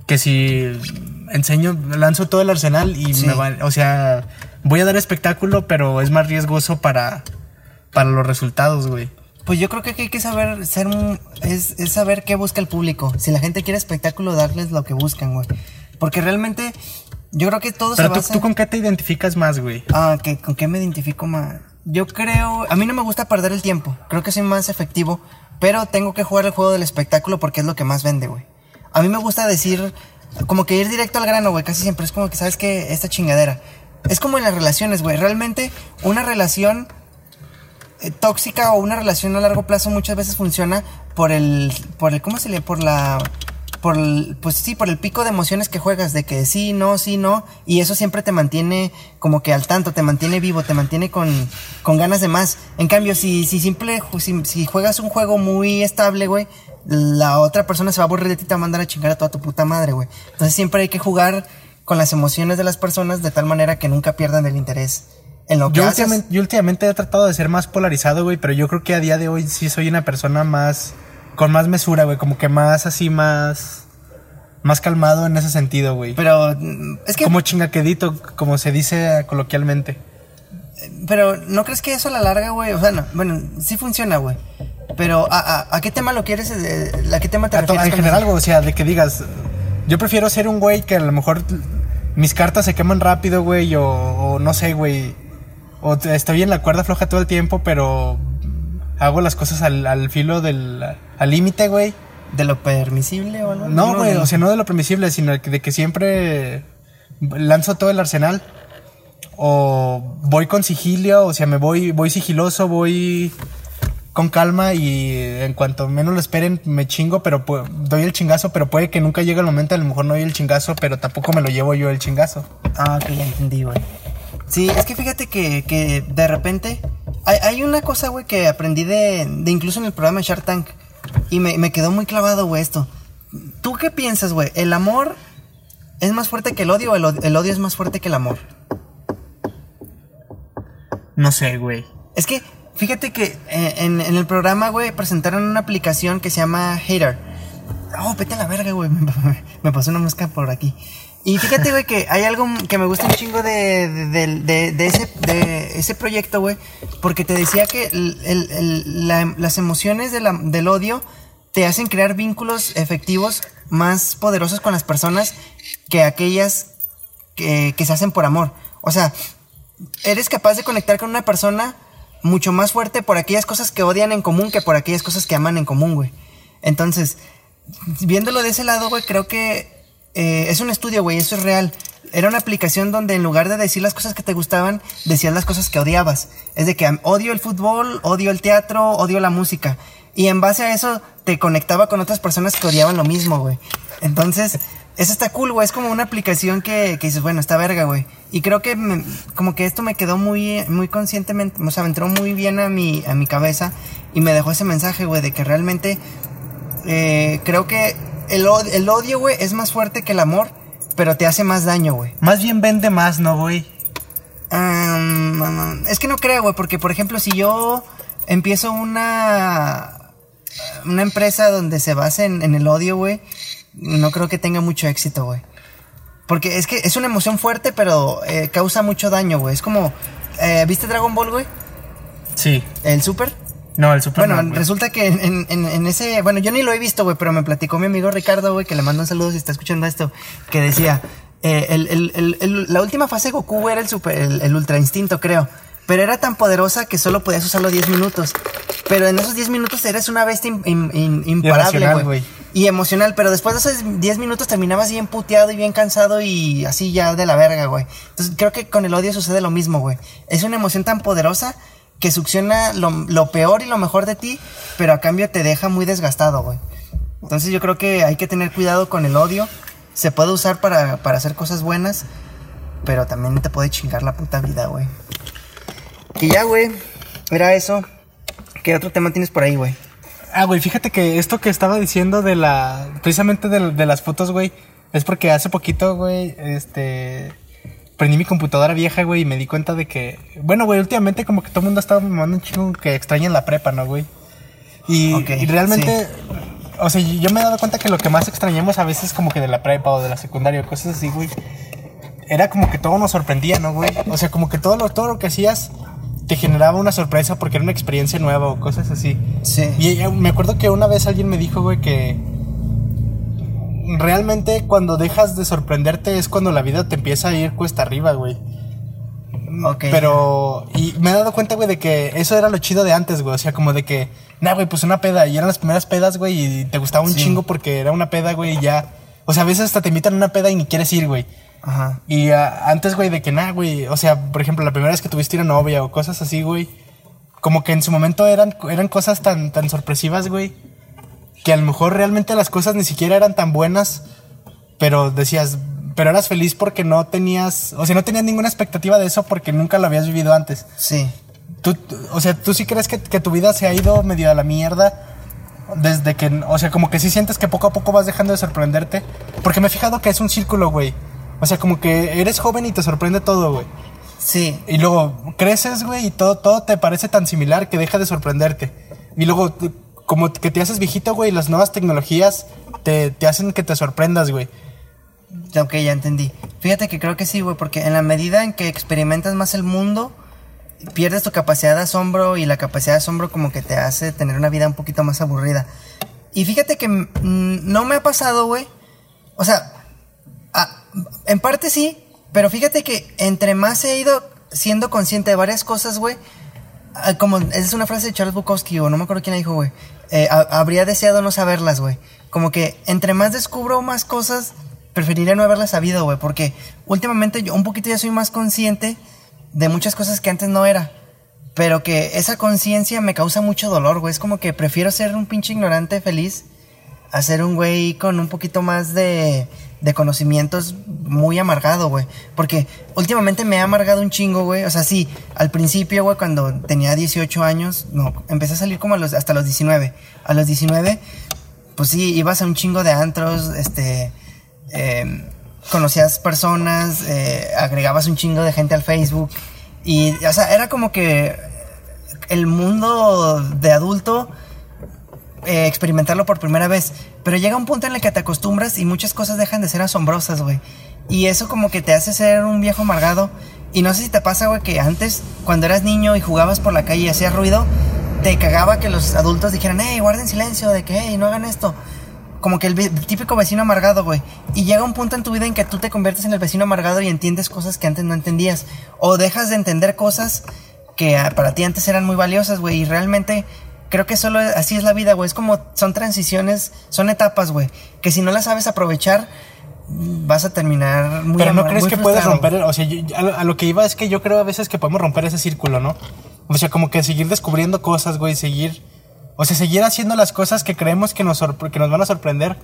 Que si enseño, lanzo todo el arsenal y Sí. me va, o sea, voy a dar espectáculo, pero es más riesgoso para, para los resultados, güey. Pues yo creo que hay que saber ser un- es, es saber qué busca el público. Si la gente quiere espectáculo, darles lo que buscan, güey. Porque realmente yo creo que todo Pero se tú, basa tú con qué te identificas más, güey. Ah, que con qué me identifico más. Yo creo, a mí no me gusta perder el tiempo. Creo que soy más efectivo, pero tengo que jugar el juego del espectáculo porque es lo que más vende, güey. A mí me gusta decir como que ir directo al grano, güey, casi siempre es como que sabes que esta chingadera. Es como en las relaciones, güey. Realmente una relación eh, tóxica o una relación a largo plazo muchas veces funciona por el por el ¿cómo se le por la por el, pues sí, por el pico de emociones que juegas, de que sí, no, sí, no, y eso siempre te mantiene como que al tanto, te mantiene vivo, te mantiene con, con ganas de más. En cambio, si, si simple, si, si juegas un juego muy estable, güey, la otra persona se va a aburrir de ti y te va a mandar a chingar a toda tu puta madre, güey. Entonces siempre hay que jugar con las emociones de las personas de tal manera que nunca pierdan el interés en lo que Yo haces. últimamente, yo últimamente he tratado de ser más polarizado, güey, pero yo creo que a día de hoy sí soy una persona más. Con más mesura, güey, como que más así, más. más calmado en ese sentido, güey. Pero es que Como chingaquedito, como se dice coloquialmente. Pero ¿no crees que eso a la larga, güey? O sea, no, bueno, sí funciona, güey. Pero ¿a, a, a qué tema lo quieres? eh, ¿A qué tema te A refieres? en general, güey, o sea, de que digas. Yo prefiero ser un güey que a lo mejor mis cartas se queman rápido, güey, o, o no sé, güey. O estoy en la cuerda floja todo el tiempo, pero hago las cosas al, al filo del. al límite, güey. ¿De lo permisible o algo? No, güey, o sea, no de lo permisible, sino de que, que siempre lanzo todo el arsenal. O voy con sigilio, o sea, me voy, voy sigiloso, voy con calma y en cuanto menos lo esperen me chingo, pero doy el chingazo, pero puede que nunca llegue el momento, a lo mejor no doy el chingazo, pero tampoco me lo llevo yo el chingazo. Ah, ok, ya entendí, güey. Sí, es que fíjate que, que de repente... Hay, hay una cosa, güey, que aprendí de, de incluso en el programa de Shark Tank. Y me, me quedó muy clavado, güey, esto. ¿Tú qué piensas, güey? ¿El amor es más fuerte que el odio o el, el odio es más fuerte que el amor? No sé, güey. Es que, fíjate que eh, en, en el programa, güey, presentaron una aplicación que se llama Hater. Oh, vete a la verga, güey. Me, me pasó una mosca por aquí. Y fíjate, güey, que hay algo que me gusta un chingo de, de, de- de- ese, proyecto, güey. Porque te decía que el- el- el- la- las emociones del odio te hacen crear vínculos efectivos más poderosos con las personas que aquellas que, que se hacen por amor. O sea, eres capaz de conectar con una persona mucho más fuerte por aquellas cosas que odian en común que por aquellas cosas que aman en común, güey. Entonces, viéndolo de ese lado, güey, creo que eh, es un estudio, güey, eso es real. Era una aplicación donde en lugar de decir las cosas que te gustaban, decías las cosas que odiabas. Es de que odio el fútbol, odio el teatro, odio la música. Y en base a eso te conectaba con otras personas que odiaban lo mismo, güey. Entonces, eso está cool, güey. Es como una aplicación que, que dices, bueno, está verga, güey. Y creo que me- como que esto me quedó muy, muy conscientemente, o sea, me entró muy bien a mi, a mi cabeza y me dejó ese mensaje, güey, de que realmente eh, creo que el, el odio, güey, es más fuerte que el amor, pero te hace más daño, güey. Más bien vende más, ¿no, güey? Um, es que no creo, güey, porque por ejemplo, si yo empiezo una una empresa donde se base en, en el odio, güey, no creo que tenga mucho éxito, güey. Porque es que es una emoción fuerte, pero eh, causa mucho daño, güey. Es como, eh, ¿viste Dragon Ball, güey? Sí. El Super. No, el super Bueno, resulta que en, en- en ese. Bueno, yo ni lo he visto, güey, pero me platicó mi amigo Ricardo, güey, que le mando un saludo si está escuchando esto. Que decía: eh, el- el- La última fase de Goku era el, super, el, Ultra Instinto, creo. Pero era tan poderosa que solo podías usarlo 10 minutos. Pero en esos 10 minutos eres una bestia im- im- im- imparable, güey. Y emocional, pero después de esos 10 minutos terminabas bien puteado y bien cansado y así ya de la verga, güey. Entonces creo que con el odio sucede lo mismo, güey. Es una emoción tan poderosa que succiona lo, lo peor y lo mejor de ti, pero a cambio te deja muy desgastado, güey. Entonces yo creo que hay que tener cuidado con el odio se puede usar para, para hacer cosas buenas, pero también te puede chingar la puta vida, güey. Y ya, güey, era eso. ¿Qué otro tema tienes por ahí, güey? Ah, güey, fíjate que esto que estaba diciendo de la. Precisamente de, de las fotos, güey. Es porque hace poquito, güey, este. Prendí mi computadora vieja, güey, y me di cuenta de que. Bueno, güey, últimamente como que todo el mundo estaba mamando un chingo que extraña la prepa, ¿no, güey? Y realmente. O sea, yo me he dado cuenta que lo que más extrañamos a veces como que de la prepa o de la secundaria o cosas así, güey. Era como que todo nos sorprendía, ¿no, güey? O sea, como que todo lo, todo lo que hacías te generaba una sorpresa porque era una experiencia nueva o cosas así. Sí. Y eh, me acuerdo que una vez alguien me dijo, güey, que realmente cuando dejas de sorprenderte es cuando la vida te empieza a ir cuesta arriba, güey. Ok. Pero, y me he dado cuenta, güey, de que eso era lo chido de antes, güey. O sea, como de que, nah, güey, pues una peda. Y eran las primeras pedas, güey, y te gustaba un Sí. chingo porque era una peda, güey, y ya. O sea, a veces hasta te invitan a una peda y ni quieres ir, güey. Ajá. Y ah, antes, güey, de que nada, güey. O sea, por ejemplo, la primera vez que tuviste una novia o cosas así, güey. Como que en su momento eran, eran cosas tan, tan sorpresivas, güey. Que a lo mejor realmente las cosas ni siquiera eran tan buenas. Pero decías, pero eras feliz porque no tenías, o sea, no tenías ninguna expectativa de eso porque nunca lo habías vivido antes. Sí. Tú, o sea, tú sí crees que, que tu vida se ha ido medio a la mierda desde que, o sea, como que sí sientes que poco a poco vas dejando de sorprenderte. Porque me he fijado que es un círculo, güey. O sea, como que eres joven y te sorprende todo, güey. Sí. Y luego creces, güey, y todo, todo te parece tan similar que deja de sorprenderte. Y luego, como que te haces viejito, güey, las nuevas tecnologías te, te hacen que te sorprendas, güey. Ok, ya entendí. Fíjate que creo que sí, güey, porque en la medida en que experimentas más el mundo, pierdes tu capacidad de asombro y la capacidad de asombro como que te hace tener una vida un poquito más aburrida. Y fíjate que mm, no me ha pasado, güey. O sea, en parte sí, pero fíjate que entre más he ido siendo consciente de varias cosas, güey, ah, como es una frase de Charles Bukowski o no me acuerdo quién la dijo, güey. Eh, ha- habría deseado no saberlas, güey. Como que entre más descubro más cosas, preferiría no haberlas sabido, güey, porque últimamente yo un poquito ya soy más consciente de muchas cosas que antes no era. Pero que esa conciencia me causa mucho dolor, güey. Es como que prefiero ser un pinche ignorante feliz a ser un güey con un poquito más de, de conocimientos muy amargado, güey. Porque últimamente me ha amargado un chingo, güey. O sea, sí, al principio, güey, cuando tenía 18 años, no, empecé a salir como a los, hasta los 19. A los 19, pues sí, ibas a un chingo de antros, este, eh, conocías personas, eh, agregabas un chingo de gente al Facebook. Y, o sea, era como que el mundo de adulto eh, experimentarlo por primera vez. Pero llega un punto en el que te acostumbras y muchas cosas dejan de ser asombrosas, güey. Y eso como que te hace ser un viejo amargado. Y no sé si te pasa, güey, que antes, cuando eras niño y jugabas por la calle y hacías ruido, te cagaba que los adultos dijeran, hey, guarden silencio, de que, hey, no hagan esto. Como que el típico vecino amargado, güey. Y llega un punto en tu vida en que tú te conviertes en el vecino amargado y entiendes cosas que antes no entendías. O dejas de entender cosas que ah, para ti antes eran muy valiosas, güey. Y realmente creo que solo así es la vida, güey. Es como son transiciones, son etapas, güey. Que si no las sabes aprovechar, vas a terminar muy Pero no crees que puedes romper, o sea, yo- a, lo, a lo que iba es que yo creo a veces que podemos romper ese círculo, ¿no? O sea, como que seguir descubriendo cosas, güey, seguir, o sea, seguir haciendo las cosas que creemos que nos, que nos van a sorprender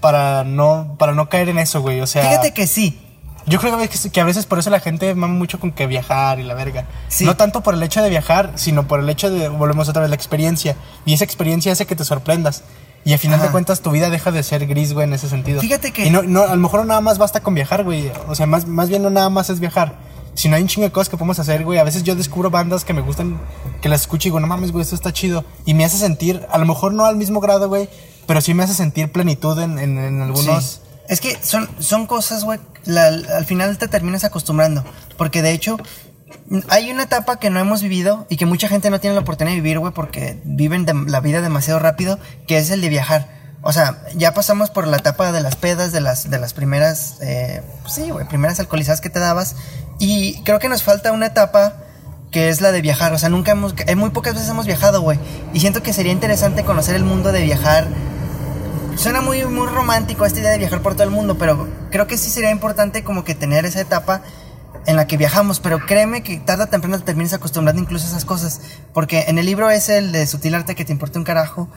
para no, para no caer en eso, güey, o sea... Fíjate que sí. Yo creo que, a veces por eso la gente mama mucho con que viajar y la verga. Sí. No tanto por el hecho de viajar, sino por el hecho de, volvemos otra vez, la experiencia. Y esa experiencia hace que te sorprendas. Y al final Ajá. de cuentas tu vida deja de ser gris, güey, en ese sentido. Fíjate que- Y no, no, a lo mejor no nada más basta con viajar, güey. O sea, más, más bien no nada más es viajar. Sino hay un chingo de cosas que podemos hacer, güey. A veces yo descubro bandas que me gustan, que las escucho y digo, no mames, güey, esto está chido. Y me hace sentir, a lo mejor no al mismo grado, güey, pero sí me hace sentir plenitud en, en, en algunos... Sí. Es que son, son cosas, güey, al final te terminas acostumbrando. Porque de hecho, hay una etapa que no hemos vivido y que mucha gente no tiene la oportunidad de vivir, güey, porque viven la vida demasiado rápido, que es el de viajar. O sea, ya pasamos por la etapa de las pedas, de las, de las primeras, eh, pues sí, güey, primeras alcoholizadas que te dabas. Y creo que nos falta una etapa que es la de viajar. O sea, nunca hemos, eh, muy pocas veces hemos viajado, güey. Y siento que sería interesante conocer el mundo de viajar, Suena muy, muy romántico esta idea de viajar por todo el mundo, pero creo que sí sería importante como que tener esa etapa en la que viajamos, pero créeme que tarde o temprano te termines acostumbrando incluso a esas cosas, porque en el libro ese, el de Sutil Arte que te importa un carajo,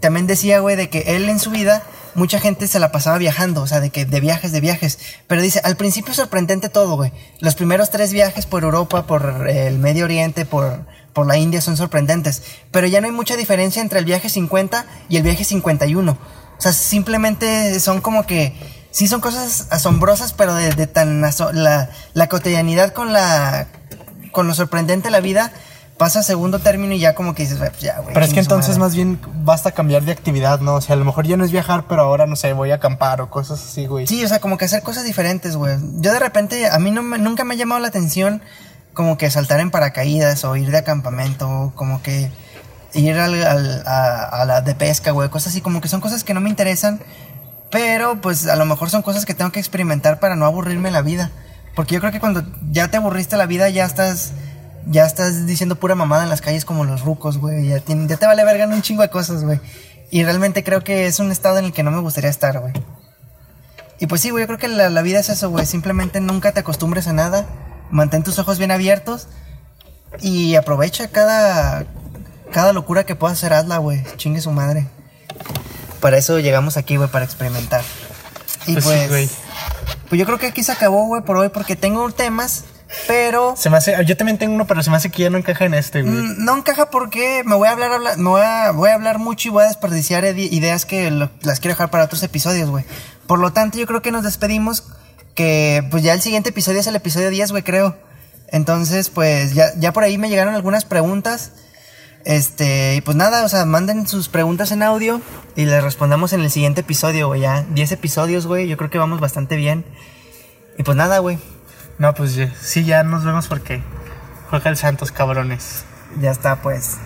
también decía, güey, de que él en su vida mucha gente se la pasaba viajando, o sea, de que de viajes, de viajes. Pero dice, al principio es sorprendente todo, güey. Los primeros tres viajes por Europa, por el Medio Oriente, por, por la India son sorprendentes. Pero ya no hay mucha diferencia entre el viaje 50 y el viaje 51. O sea, simplemente son como que sí son cosas asombrosas, pero de, tan la, la cotidianidad con la con lo sorprendente de la vida pasa a segundo término y ya como que dices, pues ya, güey. Pero es que entonces madre. más bien basta cambiar de actividad, ¿no? O sea, a lo mejor ya no es viajar, pero ahora, no sé, voy a acampar o cosas así, güey. Sí, o sea, como que hacer cosas diferentes, güey. Yo de repente, a mí no me- nunca me ha llamado la atención como que saltar en paracaídas o ir de acampamento, como que ir al, a, la de pesca, güey. Cosas así, como que son cosas que no me interesan, pero pues a lo mejor son cosas que tengo que experimentar para no aburrirme la vida. Porque yo creo que cuando ya te aburriste la vida, ya estás... Ya estás diciendo pura mamada en las calles como los rucos, güey. Ya, ya te vale verga en un chingo de cosas, güey. Y realmente creo que es un estado en el que no me gustaría estar, güey. Y pues sí, güey, yo creo que la, la vida es eso, güey. Simplemente nunca te acostumbres a nada. Mantén tus ojos bien abiertos. Y aprovecha cada, cada locura que puedas hacer, hazla, güey. Chingue su madre. Para eso llegamos aquí, güey, para experimentar. Y Pues pues, pues yo creo que aquí se acabó, güey, por hoy, porque tengo temas, pero Se me hace, yo también tengo uno, pero se me hace que ya no encaja en este, güey. Mm, No encaja porque me voy a hablar, habla- me voy a, voy a hablar mucho y voy a desperdiciar ideas que lo- las quiero dejar para otros episodios, güey. Por lo tanto, yo creo que nos despedimos. Que pues ya el siguiente episodio es el episodio 10, güey, creo. Entonces, pues ya, ya por ahí me llegaron algunas preguntas. Este, y pues nada, o sea, manden sus preguntas en audio y les respondamos en el siguiente episodio, güey. Ya 10 episodios, güey. Yo creo que vamos bastante bien. Y pues nada, güey. No, pues sí, ya nos vemos porque juega el Santos, cabrones. Ya está, pues.